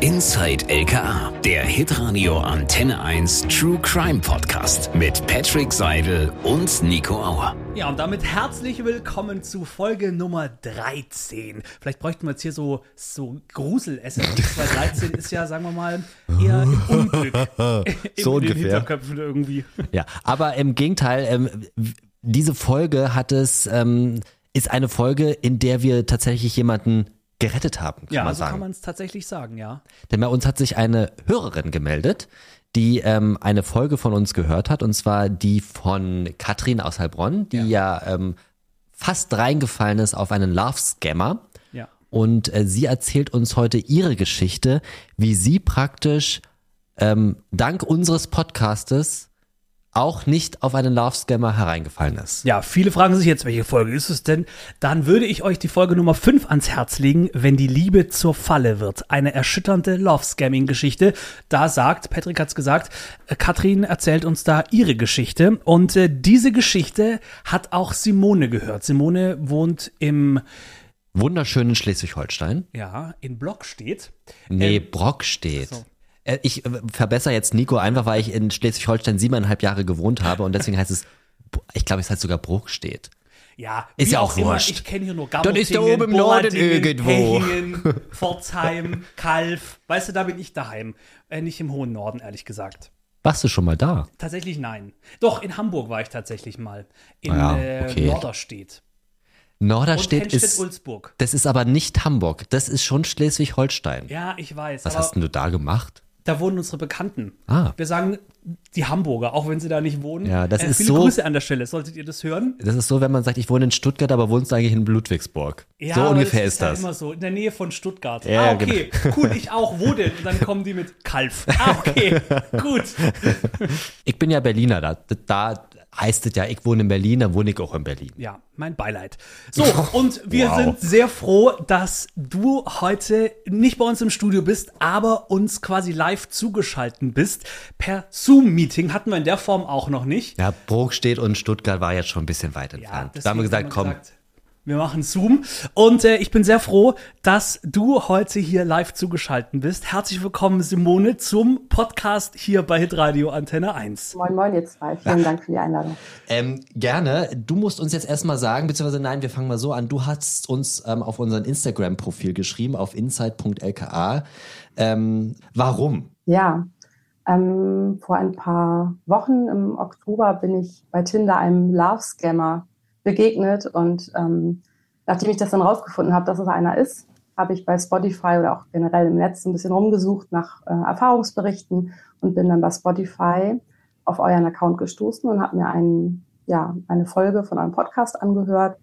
Inside LKA, der Hitradio Antenne 1 True Crime Podcast mit Patrick Seidel und Nico Auer. Ja, und damit herzlich willkommen zu Folge Nummer 13. Vielleicht bräuchten wir jetzt hier so, so Grusel-SMS, weil 13 ist ja, sagen wir mal, eher im Unglück. in So den ungefähr. Hinterköpfen irgendwie. Ja, aber im Gegenteil, ähm, diese Folge hat es, ähm, ist eine Folge, in der wir tatsächlich jemanden gerettet haben, kann Ja, man so sagen. kann man es tatsächlich sagen, ja. Denn bei uns hat sich eine Hörerin gemeldet, die ähm, eine Folge von uns gehört hat, und zwar die von Katrin aus Heilbronn, die ja, ähm, fast reingefallen ist auf einen Love-Scammer. Ja. Und äh, sie erzählt uns heute ihre Geschichte, wie sie praktisch ähm, dank unseres Podcastes auch nicht auf einen Love-Scammer hereingefallen ist. Ja, viele fragen sich jetzt, welche Folge ist es denn? Dann würde ich euch die Folge Nummer 5 ans Herz legen, wenn die Liebe zur Falle wird. Eine erschütternde Love-Scamming-Geschichte. Da sagt, Patrick hat's gesagt, äh, Katrin erzählt uns da ihre Geschichte. Und äh, diese Geschichte hat auch Simone gehört. Simone wohnt im, Wunderschönen Schleswig-Holstein. ja, in Block steht. Nee, Ähm, Brock steht. so. Äh, Ich äh, verbessere jetzt Nico einfach, weil ich in Schleswig-Holstein siebeneinhalb Jahre gewohnt habe und deswegen heißt es, ich glaube, es heißt sogar Bruch steht. Ja, Ist ja auch immer, wurscht. Ich kenne hier nur Das ist da oben im Norden irgendwo. Hechingen, Pforzheim, Kalf. Weißt du, da bin ich daheim. Äh, nicht im hohen Norden, ehrlich gesagt. Warst du schon mal da? Tatsächlich nein. Doch, in Hamburg war ich tatsächlich mal. In Ah ja, äh, okay. Norderstedt. Norderstedt Und ist, Henstedt-Ulzburg. das ist aber nicht Hamburg, das ist schon Schleswig-Holstein. Ja, ich weiß. Was hast denn du da gemacht? Da wohnen unsere Bekannten. Ah. Wir sagen die Hamburger, auch wenn sie da nicht wohnen. Ja, das äh, ist viele so- Grüße an der Stelle. Solltet ihr das hören? Das ist so, wenn man sagt, ich wohne in Stuttgart, aber wohnst du eigentlich in Ludwigsburg. Ja, so ungefähr das ist ja das. immer so, in der Nähe von Stuttgart. Ja, ah, okay, genau. cool, ich auch. Wo denn? Und dann kommen die mit Kalf. Ah, okay, gut. Ich bin ja Berliner, da, da heißt es ja, ich wohne in Berlin, dann wohne ich auch in Berlin. Ja, mein Beileid. So, und wir Wow. sind sehr froh, dass du heute nicht bei uns im Studio bist, aber uns quasi live zugeschalten bist. Per Zoom-Meeting hatten wir in der Form auch noch nicht. Ja, Bruch steht und Stuttgart war jetzt schon ein bisschen weit entfernt. da haben wir gesagt, komm, gesagt, wir machen Zoom. Und äh, ich bin sehr froh, dass du heute hier live zugeschalten bist. Herzlich willkommen, Simone, zum Podcast hier bei Hitradio Antenne 1. Moin Moin ihr zwei, vielen Dank für die Einladung. Ähm, gerne. Du musst uns jetzt erstmal sagen, beziehungsweise nein, wir fangen mal so an. Du hast uns ähm, auf unseren Instagram-Profil geschrieben, auf insight.lka. Ähm, warum? Ja, ähm, vor ein paar Wochen im Oktober bin ich bei Tinder einem Love-Scammer begegnet und ähm, nachdem ich das dann rausgefunden habe, dass es einer ist, habe ich bei Spotify oder auch generell im Netz ein bisschen rumgesucht nach äh, Erfahrungsberichten und bin dann bei Spotify auf euren Account gestoßen und habe mir einen, ja, eine Folge von eurem Podcast angehört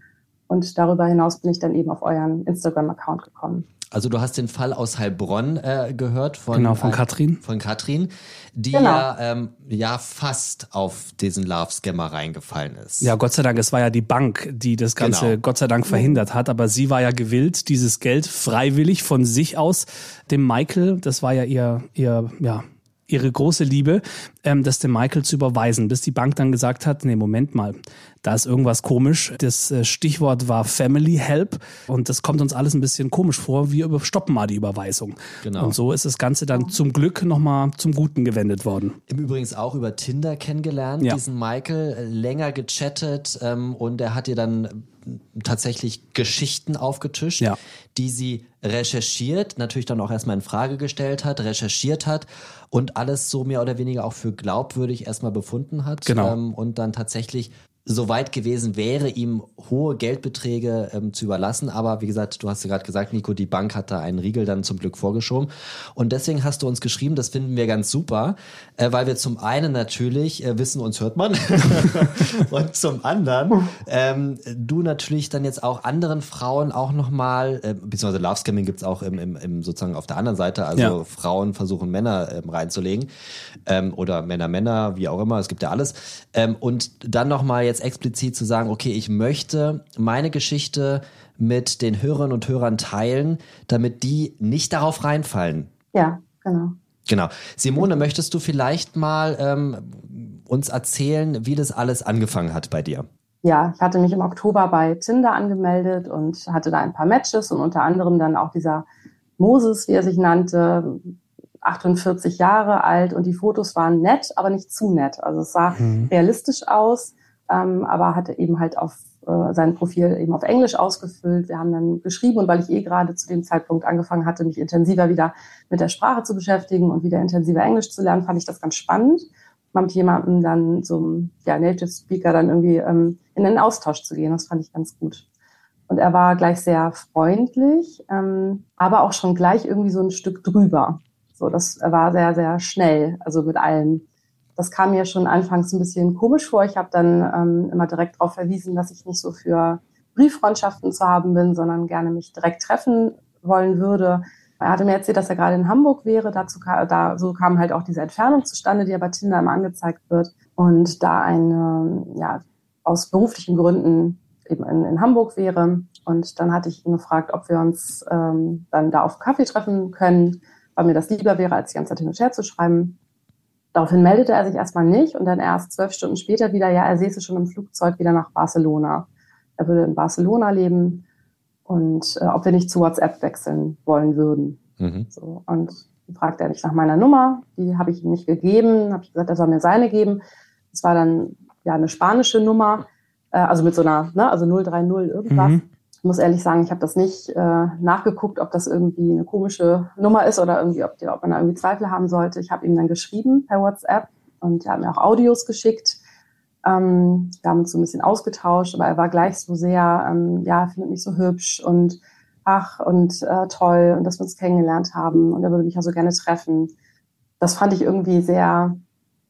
und darüber hinaus bin ich dann eben auf euren Instagram-Account gekommen. Also du hast den Fall aus Heilbronn äh, gehört von Genau, von äh, Katrin. Von Katrin, die Genau. ja, ähm, ja fast auf diesen Love-Scammer reingefallen ist. Ja, Gott sei Dank, es war ja die Bank, die das Ganze Genau. Gott sei Dank verhindert hat, aber sie war ja gewillt, dieses Geld freiwillig von sich aus dem Michael, das war ja ihr, ihr, ja, ihre große Liebe, ähm, das dem Michael zu überweisen, bis die Bank dann gesagt hat, nee, Moment mal, da ist irgendwas komisch. Das äh, Stichwort war Family Help und das kommt uns alles ein bisschen komisch vor. Wir stoppen mal die Überweisung. Genau. Und so ist das Ganze dann zum Glück nochmal zum Guten gewendet worden. Im Übrigen auch über Tinder kennengelernt, Ja. diesen Michael, äh, länger gechattet ähm, und er hat ihr dann tatsächlich Geschichten aufgetischt, Ja. die sie recherchiert, natürlich dann auch erstmal in Frage gestellt hat, recherchiert hat und alles so mehr oder weniger auch für glaubwürdig erstmal befunden hat Genau. ähm, und dann tatsächlich so weit gewesen wäre, ihm hohe Geldbeträge ähm, zu überlassen. Aber wie gesagt, du hast ja gerade gesagt, Nico, die Bank hat da einen Riegel dann zum Glück vorgeschoben. Und deswegen hast du uns geschrieben, das finden wir ganz super, äh, weil wir zum einen natürlich äh, wissen, uns hört man. und zum anderen ähm, du natürlich dann jetzt auch anderen Frauen auch nochmal, äh, beziehungsweise Love Scamming gibt's auch im, im, im sozusagen auf der anderen Seite, also Ja. Frauen versuchen Männer ähm, reinzulegen ähm, oder Männer Männer, wie auch immer, es gibt ja alles. Ähm, und dann nochmal jetzt explizit zu sagen, okay, ich möchte meine Geschichte mit den Hörerinnen und Hörern teilen, damit die nicht darauf reinfallen. Ja, genau. Genau. Simone, möchtest du vielleicht mal ähm, uns erzählen, wie das alles angefangen hat bei dir? Ja, ich hatte mich im Oktober bei Tinder angemeldet und hatte da ein paar Matches und unter anderem dann auch dieser Moses, wie er sich nannte, 48 Jahre alt und die Fotos waren nett, aber nicht zu nett. Also es sah mhm. realistisch aus, ähm, aber hatte eben halt auf äh, sein Profil eben auf Englisch ausgefüllt. Wir haben dann geschrieben und weil ich eh gerade zu dem Zeitpunkt angefangen hatte, mich intensiver wieder mit der Sprache zu beschäftigen und wieder intensiver Englisch zu lernen, fand ich das ganz spannend, mal mit jemandem dann zum ja, Native Speaker dann irgendwie ähm, in einen Austausch zu gehen. Das fand ich ganz gut. Und er war gleich sehr freundlich, ähm, aber auch schon gleich irgendwie so ein Stück drüber. So, das war sehr, sehr schnell, also mit allem. Das kam mir schon anfangs ein bisschen komisch vor. Ich habe dann ähm, immer direkt darauf verwiesen, dass ich nicht so für Brieffreundschaften zu haben bin, sondern gerne mich direkt treffen wollen würde. Er hatte mir erzählt, dass er gerade in Hamburg wäre. Dazu da, so kam halt auch diese Entfernung zustande, die ja bei Tinder immer angezeigt wird. Und da eine, ja, aus beruflichen Gründen eben in, in Hamburg wäre. Und dann hatte ich ihn gefragt, ob wir uns ähm, dann da auf Kaffee treffen können, weil mir das lieber wäre, als die ganze Zeit hin und her zu schreiben. Daraufhin meldete er sich erstmal nicht und dann erst zwölf Stunden später wieder, ja, er säße schon im Flugzeug wieder nach Barcelona. Er würde in Barcelona leben und äh, ob wir nicht zu WhatsApp wechseln wollen würden. Mhm. So, und dann fragte er mich nach meiner Nummer, die habe ich ihm nicht gegeben, habe ich gesagt, er soll mir seine geben. Es war dann ja eine spanische Nummer, äh, also mit so einer, ne, also 030 irgendwas. Mhm muss ehrlich sagen, ich habe das nicht äh, nachgeguckt, ob das irgendwie eine komische Nummer ist oder irgendwie, ob, ob man da irgendwie Zweifel haben sollte. Ich habe ihm dann geschrieben per WhatsApp und er hat mir auch Audios geschickt. Ähm, wir haben uns so ein bisschen ausgetauscht, aber er war gleich so sehr, ähm, ja, findet mich so hübsch und ach und äh, toll und dass wir uns kennengelernt haben und er würde mich ja so gerne treffen. Das fand ich irgendwie sehr,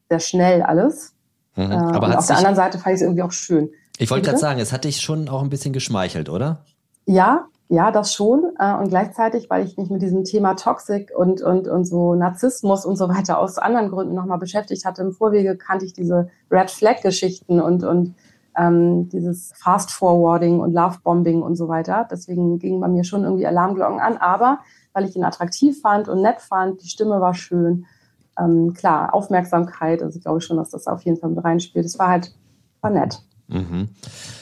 sehr schnell alles. Mhm. Äh, aber auf der anderen Seite fand ich es irgendwie auch schön. Ich wollte gerade sagen, es hat dich schon auch ein bisschen geschmeichelt, oder? Ja, ja, das schon. Äh, und gleichzeitig, weil ich mich mit diesem Thema Toxik und, und, und so Narzissmus und so weiter aus anderen Gründen nochmal beschäftigt hatte. Im Vorwege kannte ich diese Red Flag-Geschichten und, und ähm, dieses Fast Forwarding und Love Bombing und so weiter. Deswegen gingen bei mir schon irgendwie Alarmglocken an. Aber weil ich ihn attraktiv fand und nett fand, die Stimme war schön. Ähm, klar, Aufmerksamkeit, also ich glaube schon, dass das auf jeden Fall mit reinspielt. Es war halt, war nett. Mhm.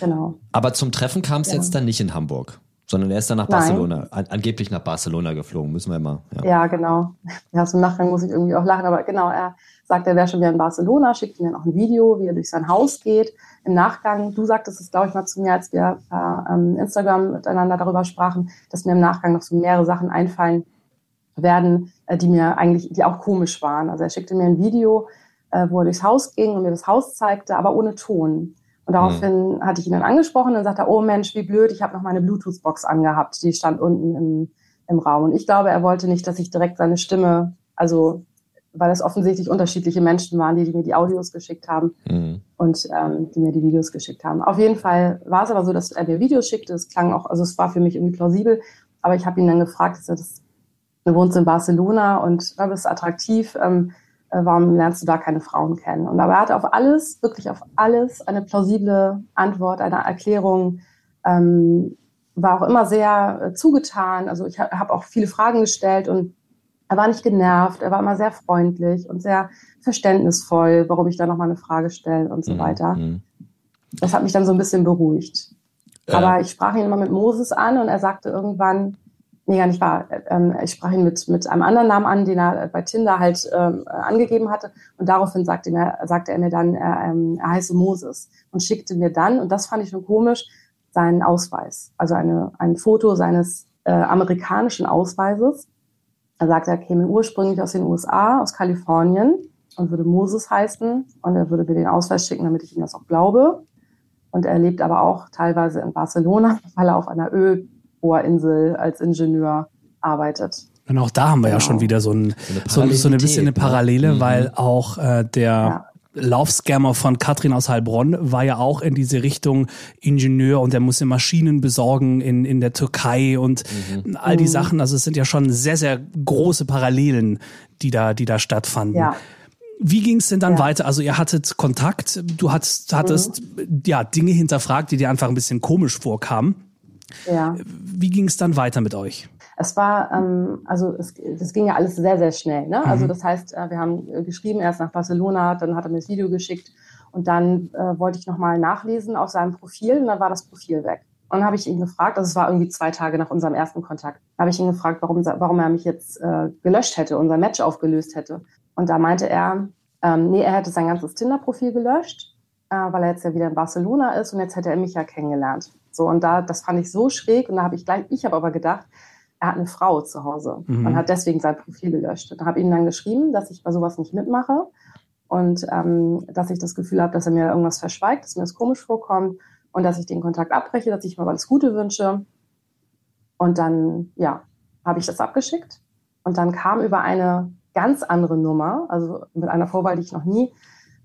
Genau. Aber zum Treffen kam es ja. jetzt dann nicht in Hamburg, sondern er ist dann nach Nein. Barcelona, an, angeblich nach Barcelona geflogen, müssen wir immer. Ja, ja genau. Ja, zum Nachgang muss ich irgendwie auch lachen, aber genau, er sagt, er wäre schon wieder in Barcelona, schickt mir dann auch ein Video, wie er durch sein Haus geht. Im Nachgang, du sagtest es, glaube ich, mal zu mir, als wir äh, Instagram miteinander darüber sprachen, dass mir im Nachgang noch so mehrere Sachen einfallen werden, äh, die mir eigentlich, die auch komisch waren. Also er schickte mir ein Video, äh, wo er durchs Haus ging und mir das Haus zeigte, aber ohne Ton. Und daraufhin hatte ich ihn dann angesprochen und sagte, oh Mensch, wie blöd, ich habe noch meine Bluetooth-Box angehabt, die stand unten im, im Raum. Und ich glaube, er wollte nicht, dass ich direkt seine Stimme, also weil es offensichtlich unterschiedliche Menschen waren, die, die mir die Audios geschickt haben mhm. und ähm, die mir die Videos geschickt haben. Auf jeden Fall war es aber so, dass er mir Videos schickte. Es klang auch, also es war für mich irgendwie plausibel. Aber ich habe ihn dann gefragt, er das, du wohnst in Barcelona und du bist attraktiv. Ähm, äh, warum lernst du da keine Frauen kennen? Und aber er hatte auf alles, wirklich auf alles, eine plausible Antwort, eine Erklärung, ähm, war auch immer sehr äh, zugetan. Also ich habe auch viele Fragen gestellt und er war nicht genervt, er war immer sehr freundlich und sehr verständnisvoll, warum ich da nochmal eine Frage stelle und so mhm. weiter. Mhm. Das hat mich dann so ein bisschen beruhigt. Äh. Aber ich sprach ihn immer mit Moses an und er sagte irgendwann, nee, gar nicht wahr. Ähm, ich sprach ihn mit, mit einem anderen Namen an, den er bei Tinder halt ähm, angegeben hatte. Und daraufhin sagte, mir, sagte er mir dann, er, ähm, er heiße Moses und schickte mir dann, und das fand ich schon komisch, seinen Ausweis. Also eine, ein Foto seines äh, amerikanischen Ausweises. Er sagte, er käme ursprünglich aus den USA, aus Kalifornien und würde Moses heißen. Und er würde mir den Ausweis schicken, damit ich ihm das auch glaube. Und er lebt aber auch teilweise in Barcelona, weil er auf einer Öl Bohrinsel als Ingenieur arbeitet. Und auch da haben wir genau. ja schon wieder so, ein, so, so eine bisschen eine ne? Parallele, ne? weil auch äh, der ja. Laufscammer von Katrin aus Heilbronn war ja auch in diese Richtung Ingenieur und der musste Maschinen besorgen in, in der Türkei und mhm. all die mhm. Sachen. Also es sind ja schon sehr, sehr große Parallelen, die da, die da stattfanden. Ja. Wie ging es denn dann ja. weiter? Also ihr hattet Kontakt, du hattest, hattest mhm. ja Dinge hinterfragt, die dir einfach ein bisschen komisch vorkamen. Ja. Wie ging es dann weiter mit euch? Es war, ähm, also es, das ging ja alles sehr, sehr schnell. Ne? Also mhm. Also das heißt, äh, wir haben äh, geschrieben, erst nach Barcelona, dann hat er mir das Video geschickt und dann äh, wollte ich nochmal nachlesen auf seinem Profil und dann war das Profil weg. Und habe ich ihn gefragt, also es war irgendwie zwei Tage nach unserem ersten Kontakt, habe ich ihn gefragt, warum, warum er mich jetzt äh, gelöscht hätte, unser Match aufgelöst hätte. Und da meinte er, ähm, nee, er hätte sein ganzes Tinder-Profil gelöscht, äh, weil er jetzt ja wieder in Barcelona ist und jetzt hätte er mich ja kennengelernt. So, und da, das fand ich so schräg und da habe ich gleich, ich habe aber gedacht, er hat eine Frau zu Hause mhm. und hat deswegen sein Profil gelöscht. Und habe ihm dann geschrieben, dass ich bei sowas nicht mitmache und ähm, dass ich das Gefühl habe, dass er mir irgendwas verschweigt, dass mir das komisch vorkommt und dass ich den Kontakt abbreche, dass ich mir alles Gute wünsche. Und dann, ja, habe ich das abgeschickt. Und dann kam über eine ganz andere Nummer, also mit einer Vorwahl, die ich noch nie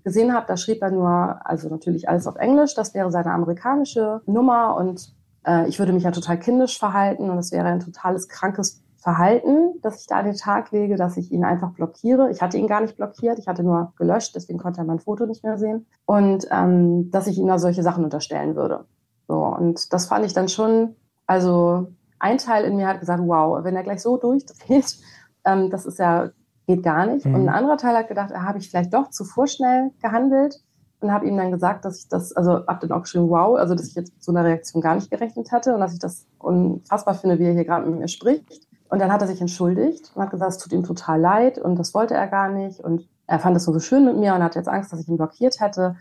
gesehen habe, da schrieb er nur, also natürlich alles auf Englisch, das wäre seine amerikanische Nummer und äh, ich würde mich ja total kindisch verhalten und es wäre ein totales krankes Verhalten, das ich da an den Tag lege, dass ich ihn einfach blockiere. Ich hatte ihn gar nicht blockiert, ich hatte nur gelöscht, deswegen konnte er mein Foto nicht mehr sehen. Und ähm, dass ich ihm da solche Sachen unterstellen würde. So, und das fand ich dann schon, also ein Teil in mir hat gesagt, wow, wenn er gleich so durchdreht, ähm, das ist ja, geht gar nicht. Mhm. Und ein anderer Teil hat gedacht, habe ich vielleicht doch zu vorschnell gehandelt und habe ihm dann gesagt, dass ich das, also ab dann auch geschrieben, wow, also dass ich jetzt mit so einer Reaktion gar nicht gerechnet hatte und dass ich das unfassbar finde, wie er hier gerade mit mir spricht. Und dann hat er sich entschuldigt und hat gesagt, es tut ihm total leid und das wollte er gar nicht. Und er fand es so schön mit mir und hat jetzt Angst, dass ich ihn blockiert hätte.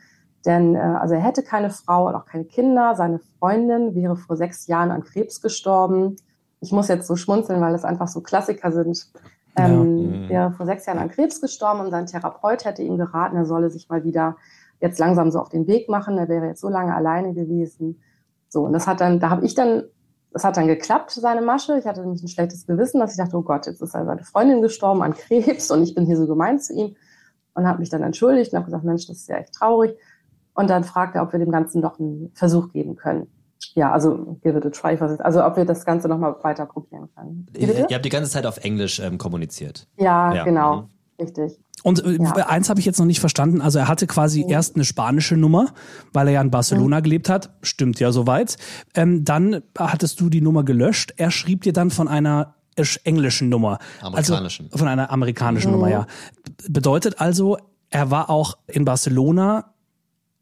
Denn äh, also er hätte keine Frau und auch keine Kinder. Seine Freundin wäre vor sechs Jahren an Krebs gestorben. Ich muss jetzt so schmunzeln, weil es einfach so Klassiker sind. Ähm, ja. Wäre vor sechs Jahren an Krebs gestorben und sein Therapeut hätte ihm geraten, er solle sich mal wieder jetzt langsam so auf den Weg machen. Er wäre jetzt so lange alleine gewesen. So, und das hat dann, da habe ich dann es hat dann geklappt, seine Masche. Ich hatte nämlich ein schlechtes Gewissen, dass ich dachte, oh Gott, jetzt ist seine Freundin gestorben an Krebs und ich bin hier so gemein zu ihm und habe mich dann entschuldigt und habe gesagt, Mensch, das ist ja echt traurig. Und dann fragt er, ob wir dem Ganzen noch einen Versuch geben können. Ja, also give it a try. Also ob wir das Ganze nochmal weiter probieren können. Ihr, ihr habt die ganze Zeit auf Englisch ähm, kommuniziert. Ja, ja. genau. Mhm. Richtig. Und äh, ja. eins habe ich jetzt noch nicht verstanden. Also er hatte quasi mhm. erst eine spanische Nummer, weil er ja in Barcelona mhm. gelebt hat. Stimmt ja soweit. Ähm, dann hattest du die Nummer gelöscht. Er schrieb dir dann von einer englischen Nummer. Amerikanischen. Also von einer amerikanischen mhm. Nummer, ja. Bedeutet also, er war auch in Barcelona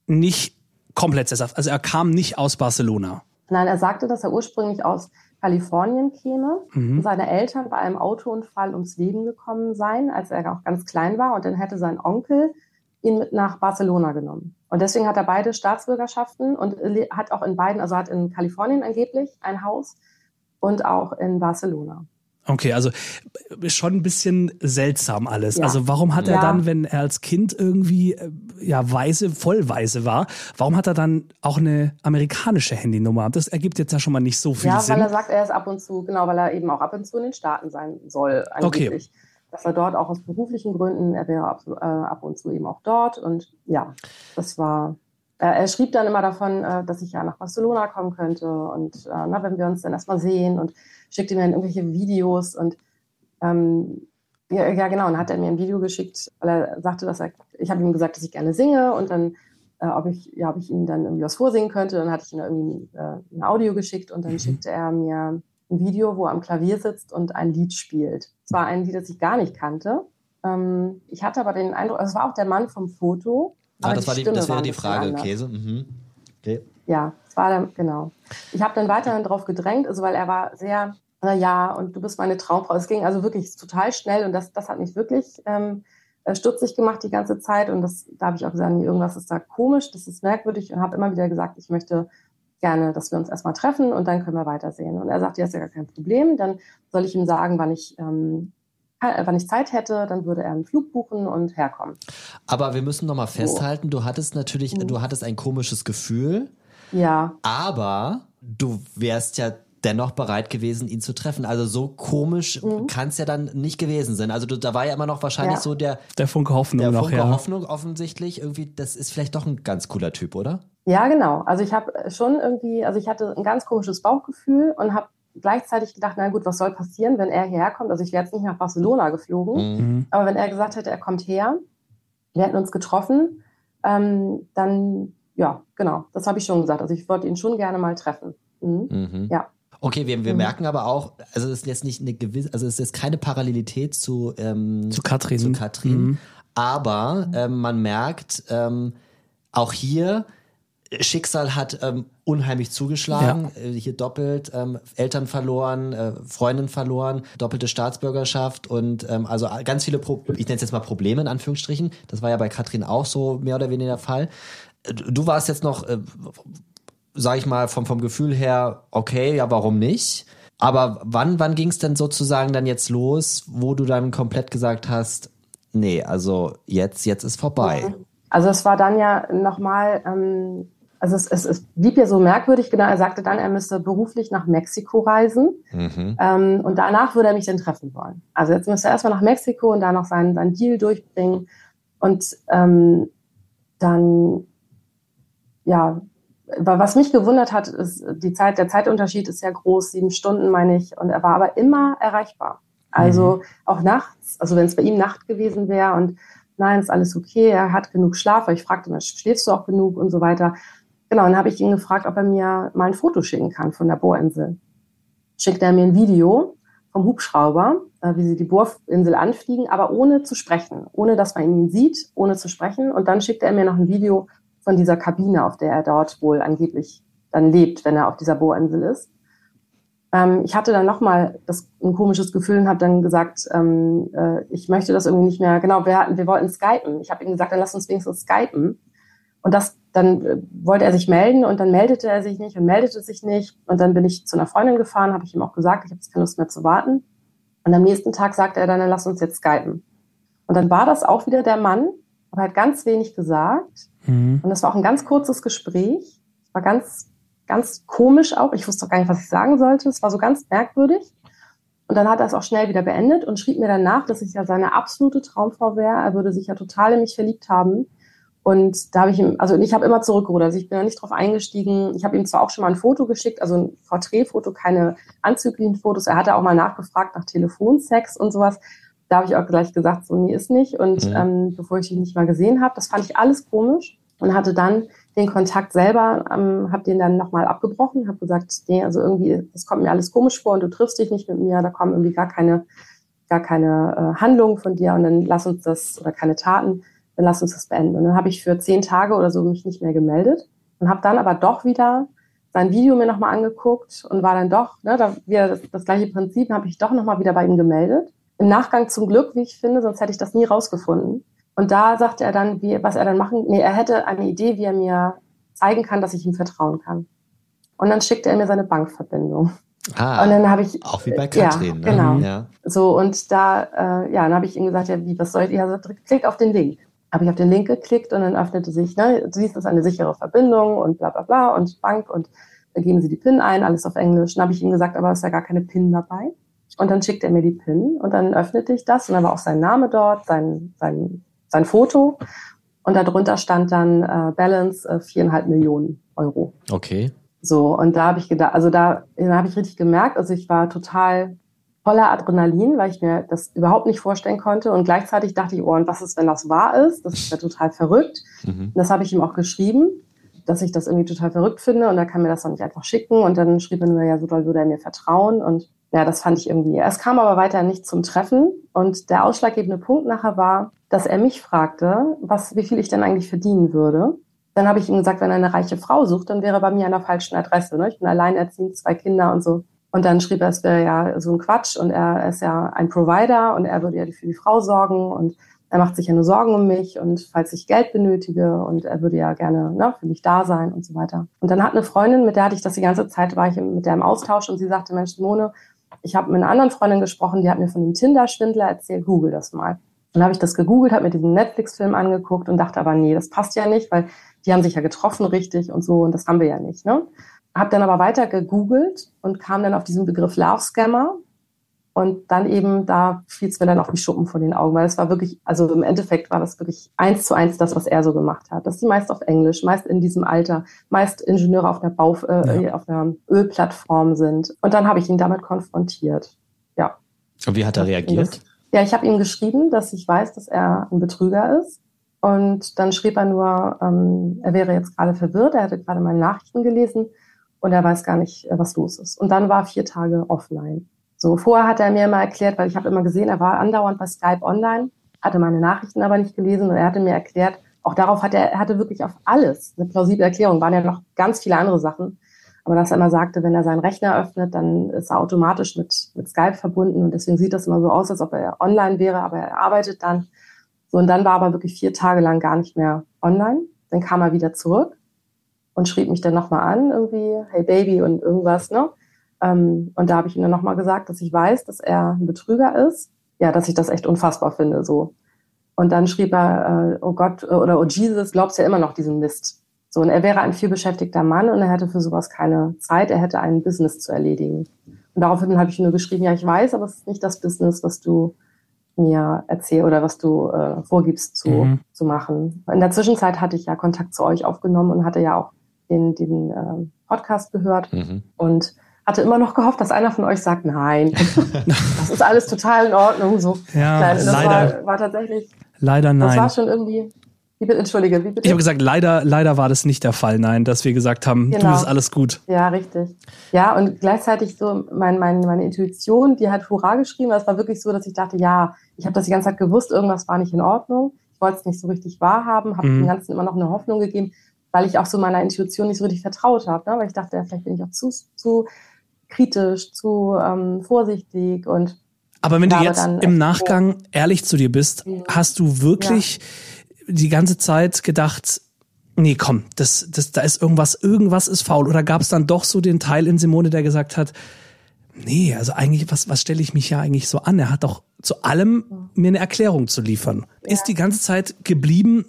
nicht komplett sesshaft. Also er kam nicht aus Barcelona. Nein, er sagte, dass er ursprünglich aus Kalifornien käme mhm. und seine Eltern bei einem Autounfall ums Leben gekommen seien, als er auch ganz klein war. Und dann hätte sein Onkel ihn mit nach Barcelona genommen. Und deswegen hat er beide Staatsbürgerschaften und hat auch in beiden, also hat in Kalifornien angeblich ein Haus und auch in Barcelona. Okay, also schon ein bisschen seltsam alles. Ja. Also warum hat er ja. dann, wenn er als Kind irgendwie äh, ja weise, vollweise war, warum hat er dann auch eine amerikanische Handynummer? Das ergibt jetzt ja schon mal nicht so viel ja, Sinn. Ja, weil er sagt, er ist ab und zu, genau, weil er eben auch ab und zu in den Staaten sein soll. Angeblich. Okay. Dass er dort auch aus beruflichen Gründen, er wäre ab, äh, ab und zu eben auch dort. Und ja, das war er schrieb dann immer davon, äh, dass ich ja nach Barcelona kommen könnte und äh, na, wenn wir uns dann erstmal sehen und schickte mir dann irgendwelche Videos und ähm, ja, ja, genau, und hat er mir ein Video geschickt, weil er sagte, dass er, ich habe ihm gesagt, dass ich gerne singe und dann, äh, ob ich, ja, ob ich ihm dann irgendwie was vorsingen könnte. Dann hatte ich ihm irgendwie äh, ein Audio geschickt und dann mhm. schickte er mir ein Video, wo er am Klavier sitzt und ein Lied spielt. Es war ein Lied, das ich gar nicht kannte. Ähm, ich hatte aber den Eindruck, also es war auch der Mann vom Foto. Ah, das, war die, das wäre die Frage, Käse. Mhm. Okay. Ja, das war dann, genau. Ich habe dann weiterhin darauf gedrängt, also weil er war sehr, na ja, und du bist meine Traumfrau. Es ging also wirklich total schnell und das, das hat mich wirklich ähm, äh, stutzig gemacht die ganze Zeit. Und das, da habe ich auch gesagt, nee, irgendwas ist da komisch, das ist merkwürdig und habe immer wieder gesagt, ich möchte gerne, dass wir uns erstmal treffen und dann können wir weitersehen. Und er sagte, ja, ist ja gar kein Problem. Dann soll ich ihm sagen, wann ich ähm, wenn ich Zeit hätte, dann würde er einen Flug buchen und herkommen. Aber wir müssen noch mal festhalten, du hattest natürlich, mhm. du hattest ein komisches Gefühl. Ja. Aber du wärst ja dennoch bereit gewesen, ihn zu treffen. Also so komisch mhm. kann es ja dann nicht gewesen sein. Also du, da war ja immer noch wahrscheinlich ja. so der der Funke Hoffnung der Funke noch, ja. Hoffnung offensichtlich irgendwie. Das ist vielleicht doch ein ganz cooler Typ, oder? Ja, genau. Also ich habe schon irgendwie, also ich hatte ein ganz komisches Bauchgefühl und habe gleichzeitig gedacht, na gut, was soll passieren, wenn er herkommt? Also ich wäre jetzt nicht nach Barcelona geflogen, mhm. aber wenn er gesagt hätte, er kommt her, wir hätten uns getroffen, ähm, dann ja, genau, das habe ich schon gesagt. Also ich wollte ihn schon gerne mal treffen. Mhm. Mhm. Ja. Okay, wir, wir mhm. merken aber auch, also es ist jetzt nicht eine gewisse, also es ist keine Parallelität zu, ähm, zu Katrin. Zu Katrin. Mhm. Aber ähm, man merkt, ähm, auch hier Schicksal hat ähm, unheimlich zugeschlagen. Ja. Äh, hier doppelt ähm, Eltern verloren, äh, Freundin verloren, doppelte Staatsbürgerschaft und ähm, also ganz viele, Pro ich nenne es jetzt mal Probleme in Anführungsstrichen. Das war ja bei Katrin auch so mehr oder weniger der Fall. Äh, du warst jetzt noch, äh, sag ich mal, vom, vom Gefühl her, okay, ja, warum nicht? Aber wann, wann ging es denn sozusagen dann jetzt los, wo du dann komplett gesagt hast, nee, also jetzt, jetzt ist vorbei? Also es war dann ja nochmal, ähm, also es, es, es blieb ja so merkwürdig, genau, er sagte dann, er müsste beruflich nach Mexiko reisen mhm. ähm, und danach würde er mich dann treffen wollen. Also jetzt müsste er erstmal nach Mexiko und da noch seinen, seinen Deal durchbringen und ähm, dann, ja, was mich gewundert hat, ist, die Zeit, der Zeitunterschied ist sehr groß, sieben Stunden meine ich, und er war aber immer erreichbar. Also mhm. auch nachts, also wenn es bei ihm Nacht gewesen wäre und nein, ist alles okay, er hat genug Schlaf, weil ich fragte immer, schläfst du auch genug und so weiter. Genau, dann habe ich ihn gefragt, ob er mir mal ein Foto schicken kann von der Bohrinsel. Schickt er mir ein Video vom Hubschrauber, äh, wie sie die Bohrinsel anfliegen, aber ohne zu sprechen, ohne dass man ihn sieht, ohne zu sprechen. Und dann schickt er mir noch ein Video von dieser Kabine, auf der er dort wohl angeblich dann lebt, wenn er auf dieser Bohrinsel ist. Ähm, ich hatte dann nochmal ein komisches Gefühl und habe dann gesagt, ähm, äh, ich möchte das irgendwie nicht mehr. Genau, wir, hatten, wir wollten skypen. Ich habe ihm gesagt, dann lass uns wenigstens skypen. Und das, dann äh, wollte er sich melden und dann meldete er sich nicht und meldete sich nicht. Und dann bin ich zu einer Freundin gefahren, habe ich ihm auch gesagt, ich habe jetzt keine Lust mehr zu warten. Und am nächsten Tag sagte er dann, dann lass uns jetzt skypen. Und dann war das auch wieder der Mann, aber hat ganz wenig gesagt. Mhm. Und das war auch ein ganz kurzes Gespräch. War ganz, ganz komisch auch. Ich wusste auch gar nicht, was ich sagen sollte. Es war so ganz merkwürdig. Und dann hat er es auch schnell wieder beendet und schrieb mir danach, dass ich ja seine absolute Traumfrau wäre. Er würde sich ja total in mich verliebt haben. Und da habe ich ihm, also ich habe immer zurückgerudert. Also ich bin ja nicht drauf eingestiegen. Ich habe ihm zwar auch schon mal ein Foto geschickt, also ein Porträtfoto, keine anzüglichen Fotos. Er hatte auch mal nachgefragt nach Telefonsex und sowas. Da habe ich auch gleich gesagt, so nee, ist nicht. Und mhm. ähm, bevor ich ihn nicht mal gesehen habe, das fand ich alles komisch und hatte dann den Kontakt selber, ähm, habe den dann nochmal abgebrochen, habe gesagt, nee, also irgendwie, das kommt mir alles komisch vor und du triffst dich nicht mit mir, da kommen irgendwie gar keine, gar keine äh, Handlungen von dir und dann lass uns das, oder keine Taten, dann lass uns das beenden. Und dann habe ich für zehn Tage oder so mich nicht mehr gemeldet und habe dann aber doch wieder sein Video mir nochmal angeguckt und war dann doch, ne, da wieder das, das gleiche Prinzip, habe ich doch nochmal wieder bei ihm gemeldet im Nachgang zum Glück, wie ich finde, sonst hätte ich das nie rausgefunden. Und da sagte er dann, wie, was er dann machen, nee, er hätte eine Idee, wie er mir zeigen kann, dass ich ihm vertrauen kann. Und dann schickte er mir seine Bankverbindung. Ah, und dann habe ich auch wie bei Katrin, ja, ne? genau. Ja. So und da, äh, ja, dann habe ich ihm gesagt, ja, wie, was soll ich? Ja, so, klick auf den Link. Habe ich auf den Link geklickt und dann öffnete sich, ne, du siehst, das ist eine sichere Verbindung und bla bla bla und Bank und da geben sie die PIN ein, alles auf Englisch. Dann habe ich ihm gesagt, aber ist ja gar keine PIN dabei. Und dann schickt er mir die PIN und dann öffnete ich das und dann war auch sein Name dort, sein, sein, sein Foto. Und darunter stand dann äh, Balance äh, viereinhalb äh, Millionen Euro. Okay. So, und da habe ich gedacht, also da, da habe ich richtig gemerkt, also ich war total voller Adrenalin, weil ich mir das überhaupt nicht vorstellen konnte. Und gleichzeitig dachte ich, oh, und was ist, wenn das wahr ist? Das ist ja total verrückt. Mhm. Das habe ich ihm auch geschrieben, dass ich das irgendwie total verrückt finde und er kann mir das dann nicht einfach schicken. Und dann schrieb er nur, ja, so doll würde er mir vertrauen. Und ja, das fand ich irgendwie. Es kam aber weiter nicht zum Treffen und der ausschlaggebende Punkt nachher war, dass er mich fragte, was, wie viel ich denn eigentlich verdienen würde. Dann habe ich ihm gesagt, wenn er eine reiche Frau sucht, dann wäre er bei mir an der falschen Adresse. Ne? Ich bin alleinerziehend, zwei Kinder und so. Und dann schrieb er, es wäre ja so ein Quatsch und er ist ja ein Provider und er würde ja für die Frau sorgen und er macht sich ja nur Sorgen um mich und falls ich Geld benötige und er würde ja gerne ne, für mich da sein und so weiter. Und dann hat eine Freundin, mit der hatte ich das die ganze Zeit, war ich mit der im Austausch und sie sagte, Mensch, Simone, ich habe mit einer anderen Freundin gesprochen, die hat mir von dem Tinder-Schwindler erzählt, google das mal. Dann habe ich das gegoogelt, habe mir diesen Netflix-Film angeguckt und dachte aber, nee, das passt ja nicht, weil die haben sich ja getroffen richtig und so und das haben wir ja nicht. Ne? Habe dann aber weiter gegoogelt und kam dann auf diesen Begriff Love Scammer und dann eben, da fiel es mir dann auch wie Schuppen vor den Augen, weil es war wirklich, also im Endeffekt war das wirklich eins zu eins das, was er so gemacht hat. Das ist die meist auf Englisch, meist in diesem Alter, meist Ingenieure auf einer Bau, äh, ja. auf einer Ölplattform sind. Und dann habe ich ihn damit konfrontiert. Ja. Und wie hat er reagiert? Ja, ich habe ihm geschrieben, dass ich weiß, dass er ein Betrüger ist. Und dann schrieb er nur, ähm, er wäre jetzt gerade verwirrt, er hätte gerade meine Nachrichten gelesen und er weiß gar nicht, äh, was los ist. Und dann war vier Tage offline. So, vorher hat er mir mal erklärt, weil ich habe immer gesehen, er war andauernd bei Skype online, hatte meine Nachrichten aber nicht gelesen und er hatte mir erklärt, auch darauf hat er, er hatte wirklich auf alles eine plausible Erklärung. Waren ja noch ganz viele andere Sachen. Aber dass er immer sagte, wenn er seinen Rechner öffnet, dann ist er automatisch mit, mit Skype verbunden und deswegen sieht das immer so aus, als ob er online wäre, aber er arbeitet dann. So, und dann war aber wirklich vier Tage lang gar nicht mehr online. Dann kam er wieder zurück und schrieb mich dann nochmal an, irgendwie, hey Baby und irgendwas, ne? Ähm, und da habe ich ihm dann nochmal gesagt, dass ich weiß, dass er ein Betrüger ist. Ja, dass ich das echt unfassbar finde, so. Und dann schrieb er, äh, oh Gott, oder oh Jesus, glaubst ja immer noch diesen Mist. So, und er wäre ein vielbeschäftigter Mann und er hätte für sowas keine Zeit, er hätte ein Business zu erledigen. Und daraufhin habe ich nur geschrieben, ja, ich weiß, aber es ist nicht das Business, was du mir erzählst oder was du äh, vorgibst zu, mhm. zu machen. In der Zwischenzeit hatte ich ja Kontakt zu euch aufgenommen und hatte ja auch den, den äh, Podcast gehört mhm. und hatte immer noch gehofft, dass einer von euch sagt, nein, das ist alles total in Ordnung. So. Ja, nein, das leider. War, war tatsächlich. Leider nein. Das war schon irgendwie wie bitte, entschuldige, wie bitte? Ich habe gesagt, leider, leider war das nicht der Fall, nein, dass wir gesagt haben, genau. du ist alles gut. Ja, richtig. Ja, und gleichzeitig so mein, mein, meine Intuition, die hat Hurra geschrieben. Es war wirklich so, dass ich dachte, ja, ich habe das die ganze Zeit gewusst, irgendwas war nicht in Ordnung. Ich wollte es nicht so richtig wahrhaben, habe mhm. dem Ganzen immer noch eine Hoffnung gegeben, weil ich auch so meiner Intuition nicht so richtig vertraut habe. Ne? Weil ich dachte, ja, vielleicht bin ich auch zu, zu kritisch, zu ähm, vorsichtig und aber wenn du jetzt im Nachgang ehrlich zu dir bist, hast du wirklich ja die ganze Zeit gedacht, nee, komm, das, das, da ist irgendwas, irgendwas ist faul. Oder gab es dann doch so den Teil in Simone, der gesagt hat, nee, also eigentlich, was, was stelle ich mich ja eigentlich so an? Er hat doch zu allem mir eine Erklärung zu liefern. Ja. Ist die ganze Zeit geblieben,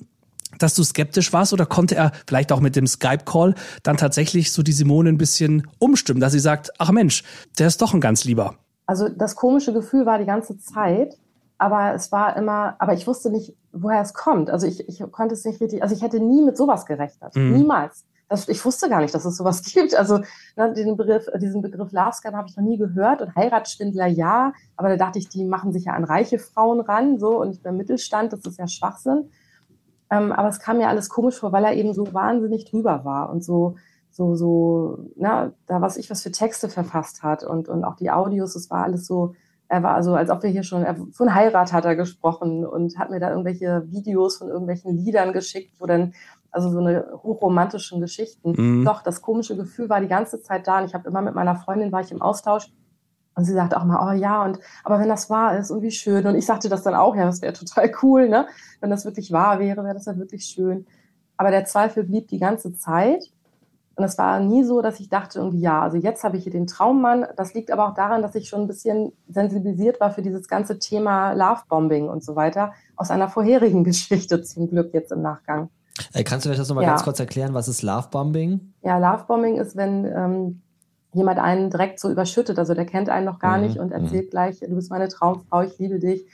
dass du skeptisch warst oder konnte er vielleicht auch mit dem Skype-Call dann tatsächlich so die Simone ein bisschen umstimmen, dass sie sagt, ach Mensch, der ist doch ein ganz lieber. Also das komische Gefühl war die ganze Zeit, aber es war immer, aber ich wusste nicht, woher es kommt. Also ich, ich konnte es nicht richtig, also ich hätte nie mit sowas gerechnet. Mhm. Niemals. Das, ich wusste gar nicht, dass es sowas gibt. Also ne, den Begriff, diesen Begriff Love Scam habe ich noch nie gehört und Heiratsschwindler ja, aber da dachte ich, die machen sich ja an reiche Frauen ran, so und beim Mittelstand, das ist ja Schwachsinn. Ähm, aber es kam mir alles komisch vor, weil er eben so wahnsinnig drüber war und so, so, so, na, da was ich was für Texte verfasst hat und, und auch die Audios, es war alles so, er war also, als ob wir hier schon, er, von Heirat hat er gesprochen und hat mir da irgendwelche Videos von irgendwelchen Liedern geschickt, wo dann, also so eine hochromantischen Geschichten. Mhm. Doch, das komische Gefühl war die ganze Zeit da und ich habe immer mit meiner Freundin, war ich im Austausch und sie sagte auch mal, oh ja, und aber wenn das wahr ist und wie schön. Und ich sagte das dann auch, ja, das wäre total cool, ne? Wenn das wirklich wahr wäre, wäre das ja wirklich schön. Aber der Zweifel blieb die ganze Zeit. Und es war nie so, dass ich dachte, irgendwie, ja, also jetzt habe ich hier den Traummann. Das liegt aber auch daran, dass ich schon ein bisschen sensibilisiert war für dieses ganze Thema Lovebombing und so weiter aus einer vorherigen Geschichte zum Glück jetzt im Nachgang. Äh, kannst du vielleicht das nochmal ja. ganz kurz erklären? Was ist Lovebombing? Ja, Lovebombing ist, wenn ähm, jemand einen direkt so überschüttet, also der kennt einen noch gar mhm. nicht und erzählt mhm. gleich, du bist meine Traumfrau, ich liebe dich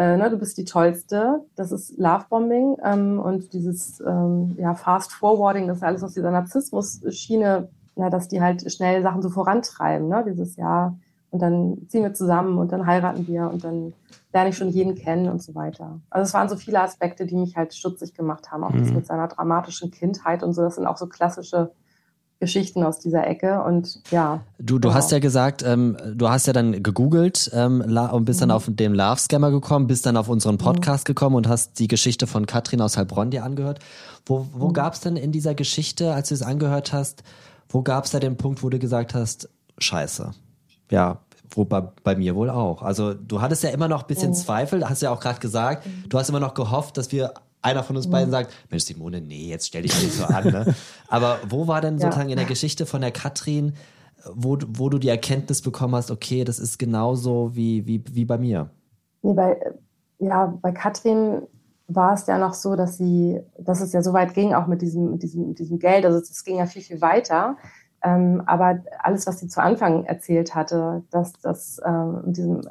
äh, ne, du bist die Tollste. Das ist Lovebombing ähm, und dieses ähm, ja, Fast Forwarding, das ist alles aus dieser Narzissmus-Schiene, ja, dass die halt schnell Sachen so vorantreiben, ne? dieses Jahr und dann ziehen wir zusammen und dann heiraten wir und dann lerne ich schon jeden kennen und so weiter. Also es waren so viele Aspekte, die mich halt stutzig gemacht haben, auch mhm. das mit seiner dramatischen Kindheit und so. Das sind auch so klassische Geschichten aus dieser Ecke und ja. Du, du genau. hast ja gesagt, ähm, du hast ja dann gegoogelt ähm, und bist mhm. dann auf den Love Scammer gekommen, bist dann auf unseren mhm. Podcast mhm. gekommen und hast die Geschichte von Katrin aus Heilbronn dir angehört. Wo, wo mhm. gab es denn in dieser Geschichte, als du es angehört hast, wo gab es da den Punkt, wo du gesagt hast, scheiße, ja, wo bei, bei mir wohl auch. Also du hattest ja immer noch ein bisschen mhm. Zweifel, hast ja auch gerade gesagt, mhm. du hast immer noch gehofft, dass wir einer von uns beiden sagt, Mensch, Simone, nee, jetzt stell dich nicht so an. Ne? Aber wo war denn sozusagen ja. in der Geschichte von der Katrin, wo, wo du die Erkenntnis bekommen hast, okay, das ist genauso wie, wie, wie bei mir? Nee, bei, ja, bei Katrin war es ja noch so, dass sie, dass es ja so weit ging, auch mit diesem, mit diesem, mit diesem Geld. Also es ging ja viel, viel weiter. Ähm, aber alles, was sie zu Anfang erzählt hatte, dass das ähm, mit diesem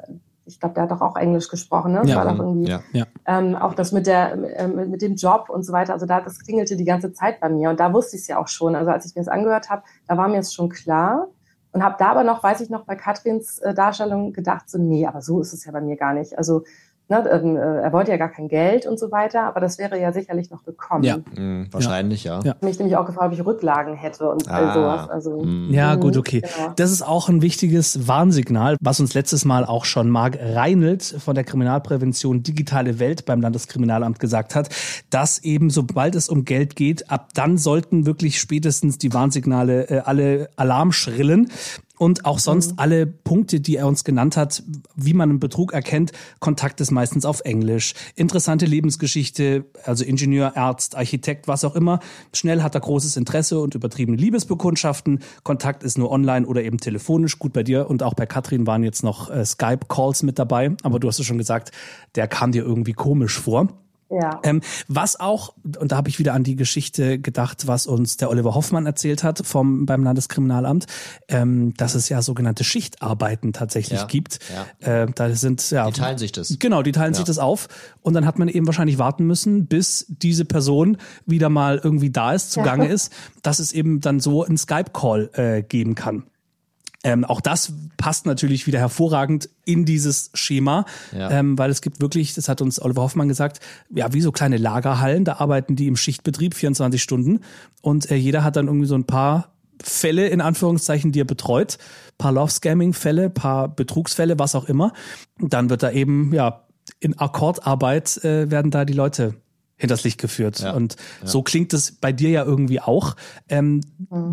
ich glaube, der hat doch auch Englisch gesprochen, ne? Ja, war doch irgendwie, ja, ja. Ähm, auch das mit der äh, mit dem Job und so weiter. Also da das klingelte die ganze Zeit bei mir und da wusste ich es ja auch schon. Also als ich mir das angehört habe, da war mir es schon klar und habe da aber noch, weiß ich noch, bei Katrins äh, Darstellung gedacht, so nee, aber so ist es ja bei mir gar nicht. Also ne, ähm, äh, er wollte ja gar kein Geld und so weiter, aber das wäre ja sicherlich noch gekommen. Ja. Mhm, wahrscheinlich, ja. Ja. Mich nämlich auch gefragt, ob ich Rücklagen hätte und all Ah. sowas. Also, Mhm. Ja, Mhm, gut, okay. genau. Das ist auch ein wichtiges Warnsignal, was uns letztes Mal auch schon Marc Reinelt von der Kriminalprävention Digitale Welt beim Landeskriminalamt gesagt hat, dass eben sobald es um Geld geht, ab dann sollten wirklich spätestens die Warnsignale äh, alle Alarm schrillen. Und auch sonst alle Punkte, die er uns genannt hat, wie man einen Betrug erkennt, Kontakt ist meistens auf Englisch. Interessante Lebensgeschichte, also Ingenieur, Arzt, Architekt, was auch immer. Schnell hat er großes Interesse und übertriebene Liebesbekundschaften. Kontakt ist nur online oder eben telefonisch. Gut, bei dir und auch bei Katrin waren jetzt noch äh, Skype-Calls mit dabei. Aber du hast es schon gesagt, der kam dir irgendwie komisch vor. Ja. Ähm, was auch, und da habe ich wieder an die Geschichte gedacht, was uns der Oliver Hoffmann erzählt hat vom beim Landeskriminalamt, ähm, dass es ja sogenannte Schichtarbeiten tatsächlich Ja, gibt. Äh, da sind ja Die teilen sich das. Genau, die teilen sich das auf und dann hat man eben wahrscheinlich warten müssen, bis diese Person wieder mal irgendwie da ist, zugange ist, dass es eben dann so einen Skype-Call äh, geben kann. Ähm, auch das passt natürlich wieder hervorragend in dieses Schema, Ja. ähm, weil es gibt wirklich, das hat uns Oliver Hoffmann gesagt, ja, wie so kleine Lagerhallen, da arbeiten die im Schichtbetrieb 24 Stunden und äh, jeder hat dann irgendwie so ein paar Fälle in Anführungszeichen, die er betreut, paar Love-Scamming-Fälle, paar Betrugsfälle, was auch immer. Und dann wird da eben, ja, in Akkordarbeit äh, werden da die Leute hinters Licht geführt. Ja, Und so klingt es bei dir ja irgendwie auch, ähm,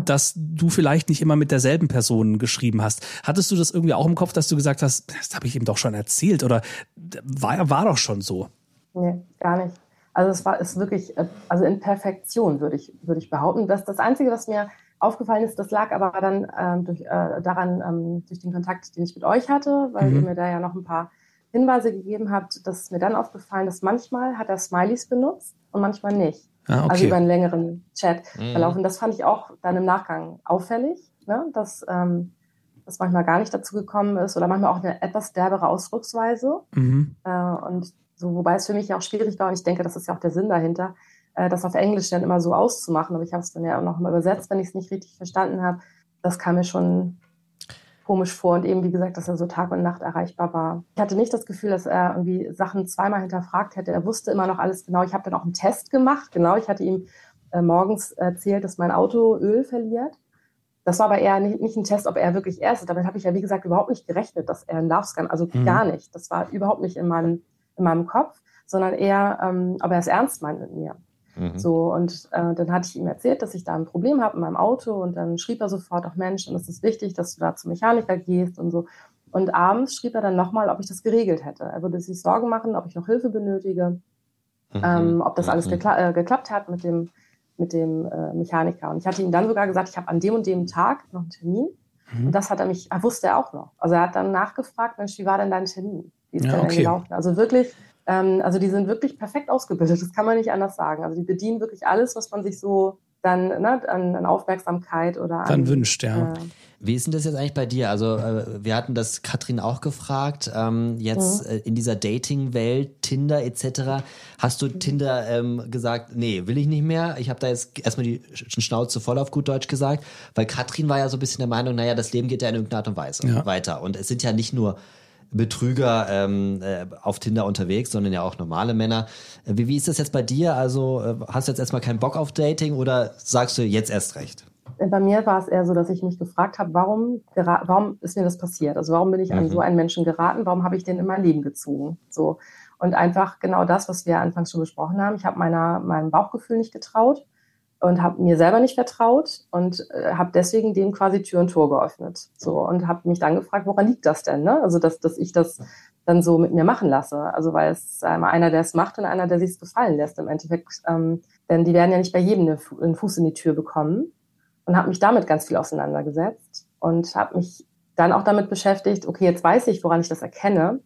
dass du vielleicht nicht immer mit derselben Person geschrieben hast. Hattest du das irgendwie auch im Kopf, dass du gesagt hast, das habe ich ihm doch schon erzählt oder war, war doch schon so? Nee, gar nicht. Also es war ist wirklich, äh, also in Perfektion würde ich, würde ich behaupten. Das, das Einzige, was mir aufgefallen ist, das lag aber dann ähm, durch, äh, daran, ähm, durch den Kontakt, den ich mit euch hatte, weil Mhm. ihr mir da ja noch ein paar Hinweise gegeben habt, dass ist mir dann aufgefallen, dass manchmal hat er Smileys benutzt und manchmal nicht. Ah, Also okay. über einen längeren Chat Mhm. verlaufen. Das fand ich auch dann im Nachgang auffällig, ne? dass ähm, das manchmal gar nicht dazu gekommen ist oder manchmal auch eine etwas derbere Ausdrucksweise. Mhm. Äh, und so, wobei es für mich ja auch schwierig war, und ich denke, das ist ja auch der Sinn dahinter, äh, das auf Englisch dann immer so auszumachen. Aber ich habe es dann ja auch noch mal übersetzt, wenn ich es nicht richtig verstanden habe. Das kam mir schon komisch vor und eben, wie gesagt, dass er so Tag und Nacht erreichbar war. Ich hatte nicht das Gefühl, dass er irgendwie Sachen zweimal hinterfragt hätte. Er wusste immer noch alles genau. Ich habe dann auch einen Test gemacht. Genau, ich hatte ihm äh, morgens erzählt, dass mein Auto Öl verliert. Das war aber eher nicht, nicht ein Test, ob er wirklich er ist. Damit habe ich ja, wie gesagt, überhaupt nicht gerechnet, dass er ein Love-Scan, also Mhm. gar nicht. Das war überhaupt nicht in meinem, in meinem Kopf, sondern eher, ähm, ob er es ernst meint mit mir. Mhm. So, und äh, dann hatte ich ihm erzählt, dass ich da ein Problem habe in meinem Auto und dann schrieb er sofort, auch Mensch, dann ist es wichtig, dass du da zum Mechaniker gehst und so. Und abends schrieb er dann nochmal, ob ich das geregelt hätte. Er würde sich Sorgen machen, ob ich noch Hilfe benötige, Mhm. ähm, ob das alles Mhm. gekla äh, geklappt hat mit dem, mit dem äh, Mechaniker. Und ich hatte ihm dann sogar gesagt, ich habe an dem und dem Tag noch einen Termin. Mhm. Und das hat er mich, er wusste er auch noch. Also er hat dann nachgefragt, Mensch, wie war denn dein Termin? Wie ist Ja, denn okay. gelaufen? Also wirklich, ähm, also die sind wirklich perfekt ausgebildet, das kann man nicht anders sagen. Also die bedienen wirklich alles, was man sich so dann ne, an, an Aufmerksamkeit oder Dann an, wünscht, ja. Äh, Wie ist denn das jetzt eigentlich bei dir? Also äh, wir hatten das Katrin auch gefragt. Ähm, jetzt Mhm. äh, in dieser Dating-Welt, Tinder etc. Hast du Tinder ähm, gesagt, nee, will ich nicht mehr? Ich habe da jetzt erstmal die Sch- Schnauze voll auf gut Deutsch gesagt, weil Katrin war ja so ein bisschen der Meinung, naja, das Leben geht ja in irgendeiner Art und Weise Ja. weiter. Und es sind ja nicht nur Betrüger ähm, äh, auf Tinder unterwegs, sondern ja auch normale Männer. Äh, Wie, wie ist das jetzt bei dir? Also äh, hast du jetzt erstmal keinen Bock auf Dating oder sagst du jetzt erst recht? bei mir war es eher so, dass ich mich gefragt habe, warum, warum ist mir das passiert? Also warum bin ich an Mhm. so einen Menschen geraten? Warum habe ich den in mein Leben gezogen? So. Und einfach genau das, was wir anfangs schon besprochen haben. Ich habe meiner, meinem Bauchgefühl nicht getraut und habe mir selber nicht vertraut und äh, habe deswegen dem quasi Tür und Tor geöffnet. So und habe mich dann gefragt, woran liegt das denn? Ne? Also dass, dass ich das dann so mit mir machen lasse. Also weil es einmal einer, der es macht und einer, der sich es gefallen lässt im Endeffekt. Ähm, denn die werden ja nicht bei jedem einen Fuß in die Tür bekommen und habe mich damit ganz viel auseinandergesetzt und habe mich dann auch damit beschäftigt, okay, jetzt weiß ich, woran ich das erkenne,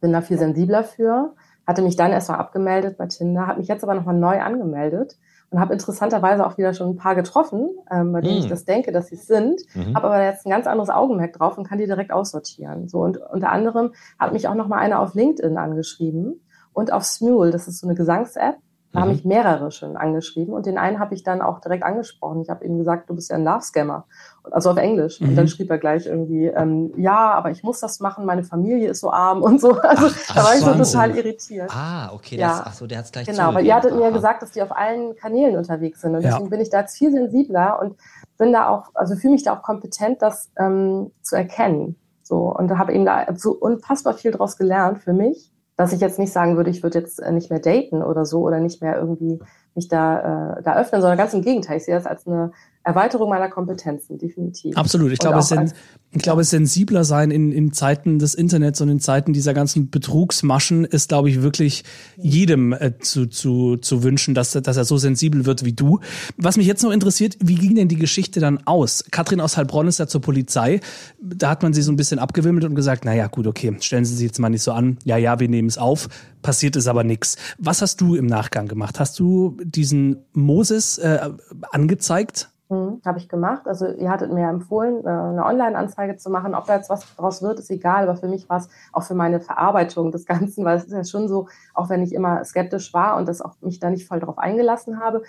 bin da viel sensibler für, hatte mich dann erstmal abgemeldet bei Tinder, habe mich jetzt aber nochmal neu angemeldet und habe interessanterweise auch wieder schon ein paar getroffen, ähm, bei denen Mm. ich das denke, dass sie es sind, Mhm. habe aber jetzt ein ganz anderes Augenmerk drauf und kann die direkt aussortieren. So und unter anderem hat mich auch noch mal einer auf LinkedIn angeschrieben und auf Smule, das ist so eine Gesangs-App, Da mhm. haben mich mehrere schon angeschrieben und den einen habe ich dann auch direkt angesprochen. Ich habe ihm gesagt, du bist ja ein Love-Scammer, also auf Englisch. Mhm. Und dann mhm. schrieb er gleich irgendwie, ähm, ja, aber ich muss das machen, meine Familie ist so arm und so. Also ach, da war ich so total irritiert. Ah, okay, das, ach so, der hat es gleich Genau, weil ihr hattet mir ja gesagt, dass die auf allen Kanälen unterwegs sind und deswegen ja. bin ich da jetzt viel sensibler und bin da auch, also fühle mich da auch kompetent, das ähm, zu erkennen. So und habe eben da so unfassbar viel draus gelernt für mich dass ich jetzt nicht sagen würde, ich würde jetzt äh, nicht mehr daten oder so oder nicht mehr irgendwie mich da, äh, da öffnen, sondern ganz im Gegenteil. Ich sehe das als eine Erweiterung meiner Kompetenzen, definitiv. Absolut. Ich glaube, es sind, ich glaube, sensibler sein in, in Zeiten des Internets und in Zeiten dieser ganzen Betrugsmaschen ist, glaube ich, wirklich jedem äh, zu, zu, zu wünschen, dass, dass er so sensibel wird wie du. Was mich jetzt noch interessiert, wie ging denn die Geschichte dann aus? Katrin aus Heilbronn ist ja zur Polizei. Da hat man sie so ein bisschen abgewimmelt und gesagt, na ja, gut, okay, stellen Sie sich jetzt mal nicht so an. Ja, ja, wir nehmen es auf. Passiert ist aber nichts. Was hast du im Nachgang gemacht? Hast du diesen Moses äh, angezeigt? Mhm, Habe ich gemacht. Also ihr hattet mir empfohlen, äh, eine Online-Anzeige zu machen. Ob da jetzt was draus wird, ist egal. Aber für mich war es auch für meine Verarbeitung des Ganzen, weil es ist ja schon so, auch wenn ich immer skeptisch war und das auch mich da nicht voll drauf eingelassen habe,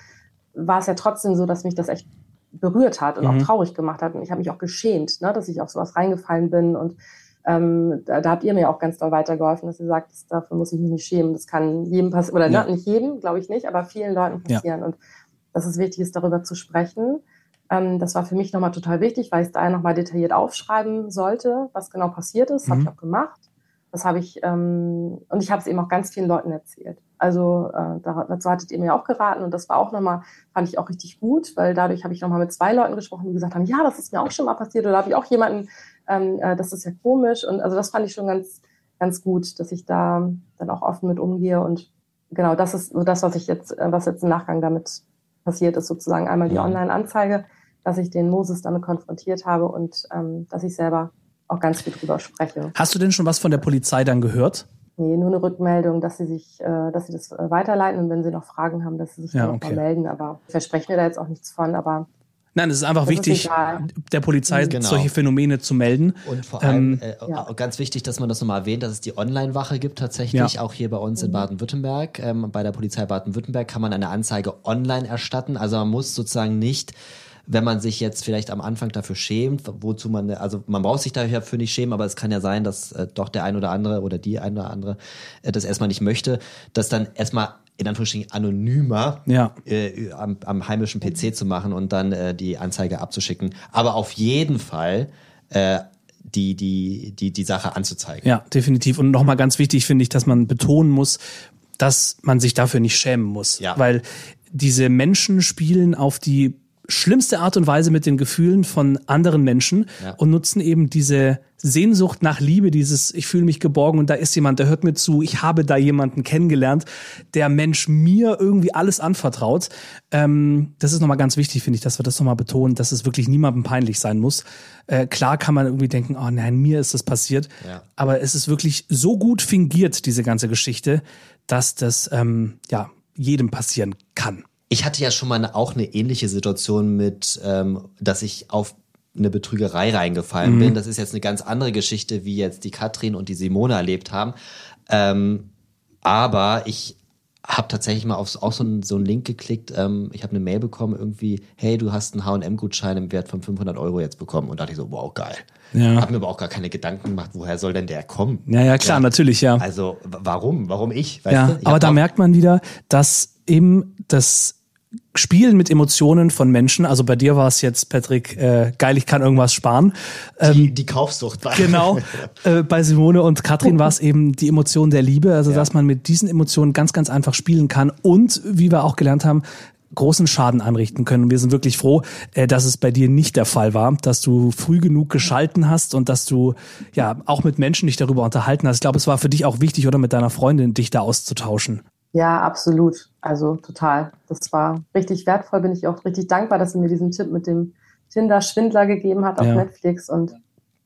war es ja trotzdem so, dass mich das echt berührt hat und mhm. auch traurig gemacht hat. Und ich habe mich auch geschämt, ne, dass ich auf sowas reingefallen bin. Und ähm, da, da, habt ihr mir auch ganz doll weitergeholfen, dass ihr sagt, das, dafür muss ich mich nicht schämen. Das kann jedem passieren, oder ja. nicht jedem, glaube ich nicht, aber vielen Leuten passieren. Ja. Und dass es wichtig ist, darüber zu sprechen. Ähm, das war für mich nochmal total wichtig, weil ich es da nochmal detailliert aufschreiben sollte, was genau passiert ist. Mhm. Habe ich auch gemacht. Das habe ich, ähm, und ich habe es eben auch ganz vielen Leuten erzählt. Also äh, dazu hattet ihr mir auch geraten und das war auch nochmal, fand ich auch richtig gut, weil dadurch habe ich nochmal mit zwei Leuten gesprochen, die gesagt haben, ja, das ist mir auch schon mal passiert oder habe ich auch jemanden, ähm, äh, das ist ja komisch und also das fand ich schon ganz, ganz gut, dass ich da dann auch offen mit umgehe und genau, das ist so das, was ich jetzt, äh, was jetzt im Nachgang damit passiert ist, sozusagen einmal die ja. Online-Anzeige, dass ich den Moses damit konfrontiert habe und ähm, dass ich selber auch ganz viel drüber spreche. Hast du denn schon was von der Polizei dann gehört? Nee, nur eine Rückmeldung, dass sie sich, äh, dass sie das äh, weiterleiten und wenn sie noch Fragen haben, dass sie sich ja, okay. melden. Aber ich verspreche mir da jetzt auch nichts von, aber Nein, es ist einfach das wichtig, ist der Polizei genau. solche Phänomene zu melden. Und vor allem ähm, äh, ja. ganz wichtig, dass man das nochmal erwähnt, dass es die Online-Wache gibt tatsächlich, ja. auch hier bei uns in mhm. Baden-Württemberg. Ähm, bei der Polizei Baden-Württemberg kann man eine Anzeige online erstatten. Also man muss sozusagen nicht wenn man sich jetzt vielleicht am Anfang dafür schämt, wozu man, also man braucht sich dafür nicht schämen, aber es kann ja sein, dass äh, doch der ein oder andere oder die ein oder andere äh, das erstmal nicht möchte, dass dann erstmal in Anführungsstrichen anonymer ja. äh, am, am, heimischen PC zu machen und dann äh, die Anzeige abzuschicken. Aber auf jeden Fall äh, die, die, die, die Sache anzuzeigen. Ja, definitiv. Und nochmal ganz wichtig finde ich, dass man betonen muss, dass man sich dafür nicht schämen muss. Ja. Weil diese Menschen spielen auf die schlimmste Art und Weise mit den Gefühlen von anderen Menschen ja. und nutzen eben diese Sehnsucht nach Liebe, dieses ich fühle mich geborgen und da ist jemand, der hört mir zu, ich habe da jemanden kennengelernt, der Mensch mir irgendwie alles anvertraut. Ähm, das ist nochmal ganz wichtig, finde ich, dass wir das nochmal betonen, dass es wirklich niemandem peinlich sein muss. Äh, klar kann man irgendwie denken, oh nein, mir ist das passiert, ja. aber es ist wirklich so gut fingiert, diese ganze Geschichte, dass das ähm, ja jedem passieren kann. Ich hatte ja schon mal eine, auch eine ähnliche Situation mit, ähm, dass ich auf eine Betrügerei reingefallen mhm. bin. Das ist jetzt eine ganz andere Geschichte, wie jetzt die Katrin und die Simone erlebt haben. Ähm, aber ich habe tatsächlich mal auf auch so einen, so einen Link geklickt. Ähm, ich habe eine Mail bekommen, irgendwie, hey, du hast einen H&M-Gutschein im Wert von 500 Euro jetzt bekommen. Und dachte ich so, wow, geil. Ja. Habe mir aber auch gar keine Gedanken gemacht, woher soll denn der kommen? Ja, ja, klar, ja. natürlich, ja. Also, warum? Warum ich? Weißt ja, ich aber da merkt man wieder, dass eben das Spielen mit Emotionen von Menschen. Also bei dir war es jetzt, Patrick, äh, geil, ich kann irgendwas sparen. Ähm, die, die Kaufsucht war. Genau. Äh, bei Simone und Katrin war es eben die Emotion der Liebe. Also ja. dass man mit diesen Emotionen ganz, ganz einfach spielen kann und, wie wir auch gelernt haben, großen Schaden anrichten können. Und wir sind wirklich froh, äh, dass es bei dir nicht der Fall war, dass du früh genug geschalten hast und dass du ja auch mit Menschen dich darüber unterhalten hast. Ich glaube, es war für dich auch wichtig, oder mit deiner Freundin dich da auszutauschen. Ja, absolut. Also total. Das war richtig wertvoll. Bin ich auch richtig dankbar, dass sie mir diesen Tipp mit dem Tinder-Schwindler gegeben hat auf ja. Netflix und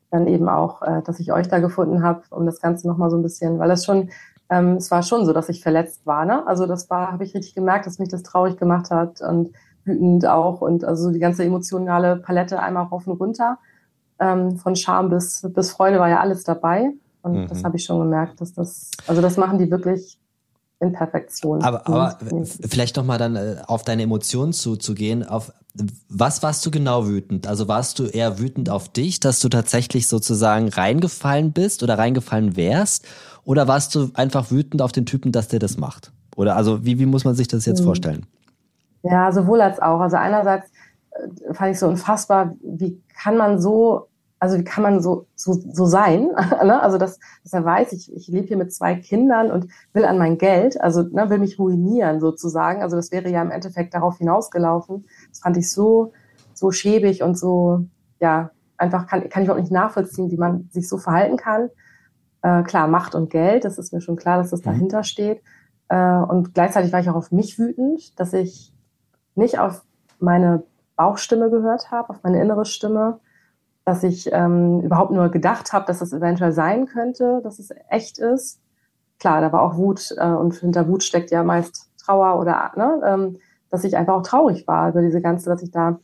dann eben auch, äh, dass ich euch da gefunden habe, um das Ganze nochmal so ein bisschen, weil das schon, ähm, es war schon so, dass ich verletzt war. Ne? Also das war, habe ich richtig gemerkt, dass mich das traurig gemacht hat und wütend auch und also die ganze emotionale Palette einmal rauf und runter. Ähm, von Scham bis, bis Freude war ja alles dabei. Und mhm. das habe ich schon gemerkt, dass das, also das machen die wirklich in Perfektion. Aber, aber vielleicht noch mal dann äh, auf deine Emotionen zuzugehen. Auf was warst du genau wütend? Also warst du eher wütend auf dich, dass du tatsächlich sozusagen reingefallen bist oder reingefallen wärst? Oder warst du einfach wütend auf den Typen, dass der das macht? Oder also wie, wie muss man sich das jetzt mhm. vorstellen? Ja, sowohl als auch. Also einerseits äh, fand ich so unfassbar, wie kann man so also wie kann man so, so, so sein? ne? Also dass, dass er weiß, ich, ich lebe hier mit zwei Kindern und will an mein Geld, also ne, will mich ruinieren sozusagen. Also das wäre ja im Endeffekt darauf hinausgelaufen. Das fand ich so, so schäbig und so, ja, einfach kann, kann ich überhaupt nicht nachvollziehen, wie man sich so verhalten kann. Äh, klar, Macht und Geld, das ist mir schon klar, dass das mhm. dahinter steht. Äh, und gleichzeitig war ich auch auf mich wütend, dass ich nicht auf meine Bauchstimme gehört habe, auf meine innere Stimme, dass ich ähm, überhaupt nur gedacht habe, dass es eventuell sein könnte, dass es echt ist. Klar, da war auch Wut äh, und hinter Wut steckt ja meist Trauer oder ne, ähm, dass ich einfach auch traurig war über diese ganze, dass ich da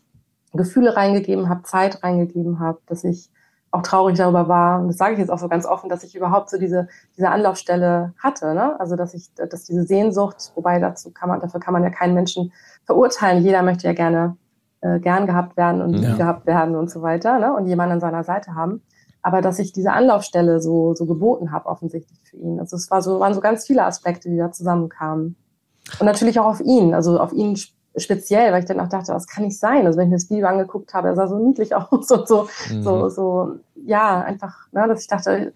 Gefühle reingegeben habe, Zeit reingegeben habe, dass ich auch traurig darüber war, und das sage ich jetzt auch so ganz offen, dass ich überhaupt so diese, diese Anlaufstelle hatte, ne? Also dass ich, dass diese Sehnsucht, wobei dazu kann man, dafür kann man ja keinen Menschen verurteilen. Jeder möchte ja gerne äh, gern gehabt werden und ja. gehabt werden und so weiter ne? und jemanden an seiner Seite haben. Aber dass ich diese Anlaufstelle so, so geboten habe, offensichtlich für ihn. Also es war so, waren so ganz viele Aspekte, die da zusammenkamen. Und natürlich auch auf ihn, also auf ihn speziell, weil ich dann auch dachte, das kann nicht sein. Also wenn ich mir das Video angeguckt habe, er sah so niedlich aus und so, mhm. so, so, ja, einfach, ne, dass ich dachte,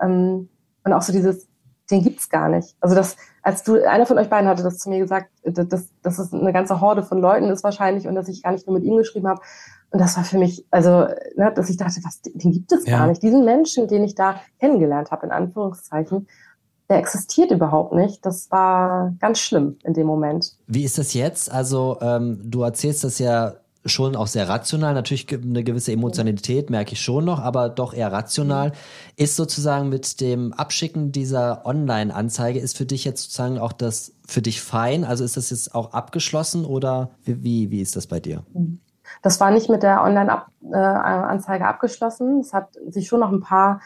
ähm, und auch so dieses, den gibt's gar nicht. Also das, als du, einer von euch beiden hatte das zu mir gesagt, dass, dass es eine ganze Horde von Leuten ist wahrscheinlich und dass ich gar nicht nur mit ihm geschrieben habe. Und das war für mich, also, ne, dass ich dachte, was, den gibt es ja. gar nicht. Diesen Menschen, den ich da kennengelernt habe, in Anführungszeichen, der existiert überhaupt nicht. Das war ganz schlimm in dem Moment. Wie ist das jetzt? Also, ähm, du erzählst das ja schon auch sehr rational. Natürlich eine gewisse Emotionalität merke ich schon noch, aber doch eher rational. Ist sozusagen mit dem Abschicken dieser Online-Anzeige, ist für dich jetzt sozusagen auch das für dich fein? Also ist das jetzt auch abgeschlossen oder wie, wie ist das bei dir? Das war nicht mit der Online-Anzeige äh, abgeschlossen. Es hat sich schon noch ein paar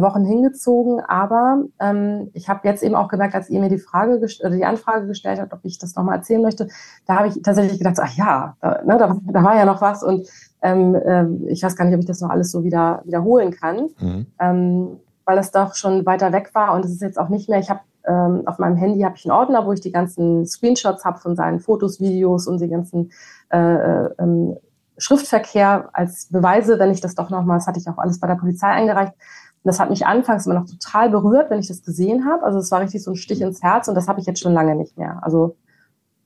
Wochen hingezogen. Aber ähm, ich habe jetzt eben auch gemerkt, als ihr mir die Frage oder die Anfrage gestellt habt, ob ich das nochmal erzählen möchte, da habe ich tatsächlich gedacht, ach ja, da, ne, da, da war ja noch was und ähm, äh, ich weiß gar nicht, ob ich das noch alles so wieder wiederholen kann, mhm. ähm, weil es doch schon weiter weg war und es ist jetzt auch nicht mehr. Ich habe ähm, auf meinem Handy habe ich einen Ordner, wo ich die ganzen Screenshots habe von seinen Fotos, Videos und die ganzen äh, äh, ähm, Schriftverkehr als Beweise, wenn ich das doch nochmal, das hatte ich auch alles bei der Polizei eingereicht, und das hat mich anfangs immer noch total berührt, wenn ich das gesehen habe. Also es war richtig so ein Stich ins Herz und das habe ich jetzt schon lange nicht mehr. Also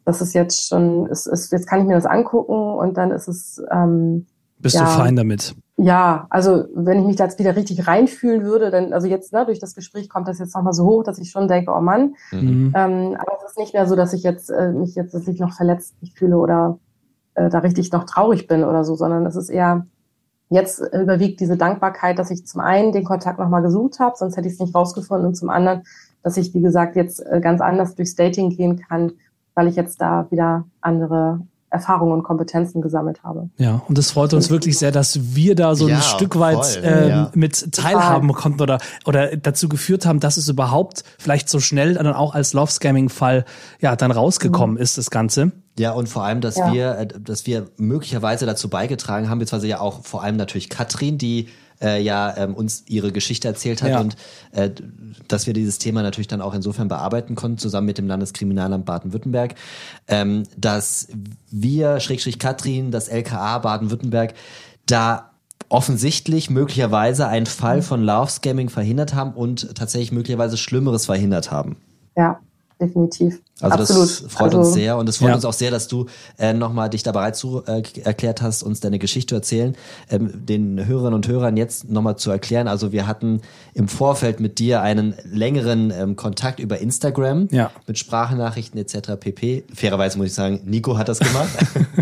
das ist jetzt schon, ist, ist, jetzt kann ich mir das angucken und dann ist es. Ähm, Bist ja, du fein damit? Ja, also wenn ich mich da jetzt wieder richtig reinfühlen würde, dann, also jetzt ne, durch das Gespräch kommt das jetzt nochmal so hoch, dass ich schon denke, oh Mann. Mhm. Ähm, aber es ist nicht mehr so, dass ich jetzt äh, mich jetzt dass ich noch verletzt fühle oder äh, da richtig noch traurig bin oder so, sondern es ist eher, Jetzt überwiegt diese Dankbarkeit, dass ich zum einen den Kontakt nochmal gesucht habe, sonst hätte ich es nicht rausgefunden, und zum anderen, dass ich, wie gesagt, jetzt äh, ganz anders durchs Dating gehen kann, weil ich jetzt da wieder andere Erfahrungen und Kompetenzen gesammelt habe. Ja, und es freut uns wirklich sehr, dass wir da so ja, ein Stück weit äh, ja. mit teilhaben konnten oder, oder dazu geführt haben, dass es überhaupt vielleicht so schnell dann auch als Love-Scamming-Fall ja dann rausgekommen mhm. ist, das Ganze. Ja, und vor allem, dass ja. wir, äh, dass wir möglicherweise dazu beigetragen haben, beziehungsweise ja auch vor allem natürlich Katrin, die äh, ja ähm, uns ihre Geschichte erzählt hat ja. und äh, dass wir dieses Thema natürlich dann auch insofern bearbeiten konnten, zusammen mit dem Landeskriminalamt Baden-Württemberg, ähm, dass wir, Schrägstrich Katrin, das LKA Baden-Württemberg, da offensichtlich möglicherweise einen Fall von Love Scamming verhindert haben und tatsächlich möglicherweise Schlimmeres verhindert haben. Ja, definitiv. Also Absolut. das freut also, uns sehr und es freut ja. uns auch sehr, dass du äh, nochmal dich da bereit zu äh, erklärt hast, uns deine Geschichte zu erzählen, ähm, den Hörerinnen und Hörern jetzt nochmal zu erklären. Also wir hatten im Vorfeld mit dir einen längeren ähm, Kontakt über Instagram ja. mit Sprachnachrichten etc. pp. Fairerweise muss ich sagen, Nico hat das gemacht.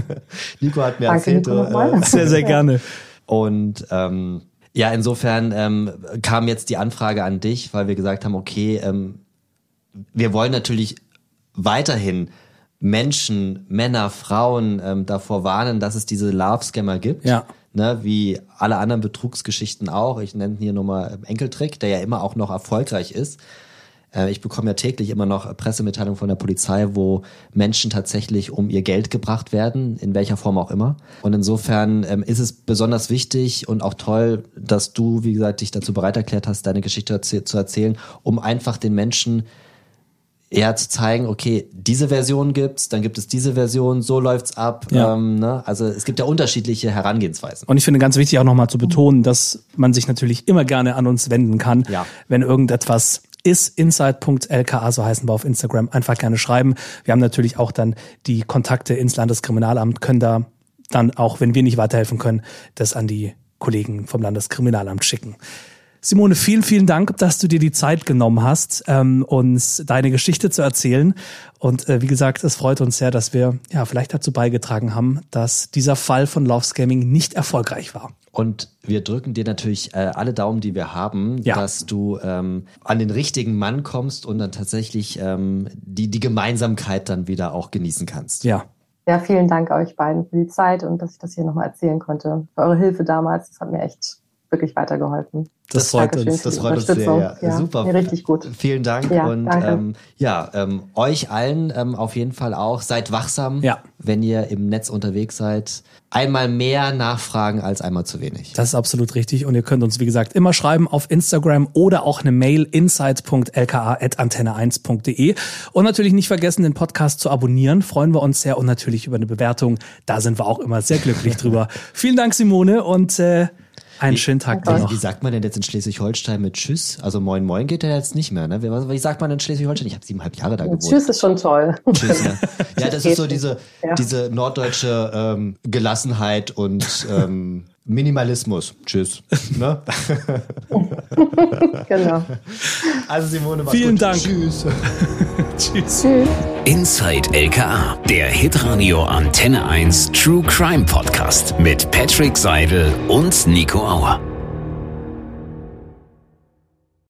Nico hat mir Danke, erzählt. Äh, sehr, sehr gerne. Und ähm, ja, insofern ähm, kam jetzt die Anfrage an dich, weil wir gesagt haben, okay, ähm, wir wollen natürlich weiterhin Menschen, Männer, Frauen ähm, davor warnen, dass es diese Love-Scammer gibt. Ja. Ne, wie alle anderen Betrugsgeschichten auch. Ich nenne hier nochmal Enkeltrick, der ja immer auch noch erfolgreich ist. Äh, ich bekomme ja täglich immer noch Pressemitteilungen von der Polizei, wo Menschen tatsächlich um ihr Geld gebracht werden, in welcher Form auch immer. Und insofern ähm, ist es besonders wichtig und auch toll, dass du, wie gesagt, dich dazu bereit erklärt hast, deine Geschichte zu erzählen, um einfach den Menschen eher zu zeigen, okay, diese Version gibt's, dann gibt es diese Version, so läuft's ab. Ja. Ähm, ne? Also es gibt ja unterschiedliche Herangehensweisen. Und ich finde ganz wichtig auch nochmal zu betonen, dass man sich natürlich immer gerne an uns wenden kann, ja. wenn irgendetwas ist inside.lka, so heißen wir auf Instagram, einfach gerne schreiben. Wir haben natürlich auch dann die Kontakte ins Landeskriminalamt, können da dann auch, wenn wir nicht weiterhelfen können, das an die Kollegen vom Landeskriminalamt schicken. Simone, vielen, vielen Dank, dass du dir die Zeit genommen hast, ähm, uns deine Geschichte zu erzählen. Und äh, wie gesagt, es freut uns sehr, dass wir ja vielleicht dazu beigetragen haben, dass dieser Fall von Love Scamming nicht erfolgreich war. Und wir drücken dir natürlich äh, alle Daumen, die wir haben, ja. dass du ähm, an den richtigen Mann kommst und dann tatsächlich ähm, die, die Gemeinsamkeit dann wieder auch genießen kannst. Ja. Ja, vielen Dank euch beiden für die Zeit und dass ich das hier nochmal erzählen konnte. Für eure Hilfe damals, das hat mir echt wirklich weitergeholfen. Das, freut uns. Das freut uns sehr. Ja. ja. Super. Mir richtig gut. Vielen Dank ja, und ähm, ja, ähm, euch allen ähm, auf jeden Fall auch. Seid wachsam, ja. wenn ihr im Netz unterwegs seid. Einmal mehr nachfragen als einmal zu wenig. Das ist absolut richtig und ihr könnt uns wie gesagt immer schreiben auf Instagram oder auch eine Mail insights.lka@antenne1.de und natürlich nicht vergessen den Podcast zu abonnieren. Freuen wir uns sehr und natürlich über eine Bewertung. Da sind wir auch immer sehr glücklich drüber. Vielen Dank Simone und äh, einen schönen Tag wie, noch. Wie sagt man denn jetzt in Schleswig-Holstein mit Tschüss? Also Moin Moin geht ja jetzt nicht mehr, ne? Wie, wie sagt man in Schleswig-Holstein? Ich habe siebeneinhalb Jahre da gewohnt. Tschüss ist schon toll. Tschüss, ja. Ja, das ist so diese, ja. diese norddeutsche ähm, Gelassenheit und ähm, Minimalismus. Tschüss. Ne? genau. Also Simone, mach's Vielen gut. Dank. Tschüss. Tschüss. Inside LKA, der Hitradio Antenne 1 True Crime Podcast mit Patrick Seidel und Nico Auer.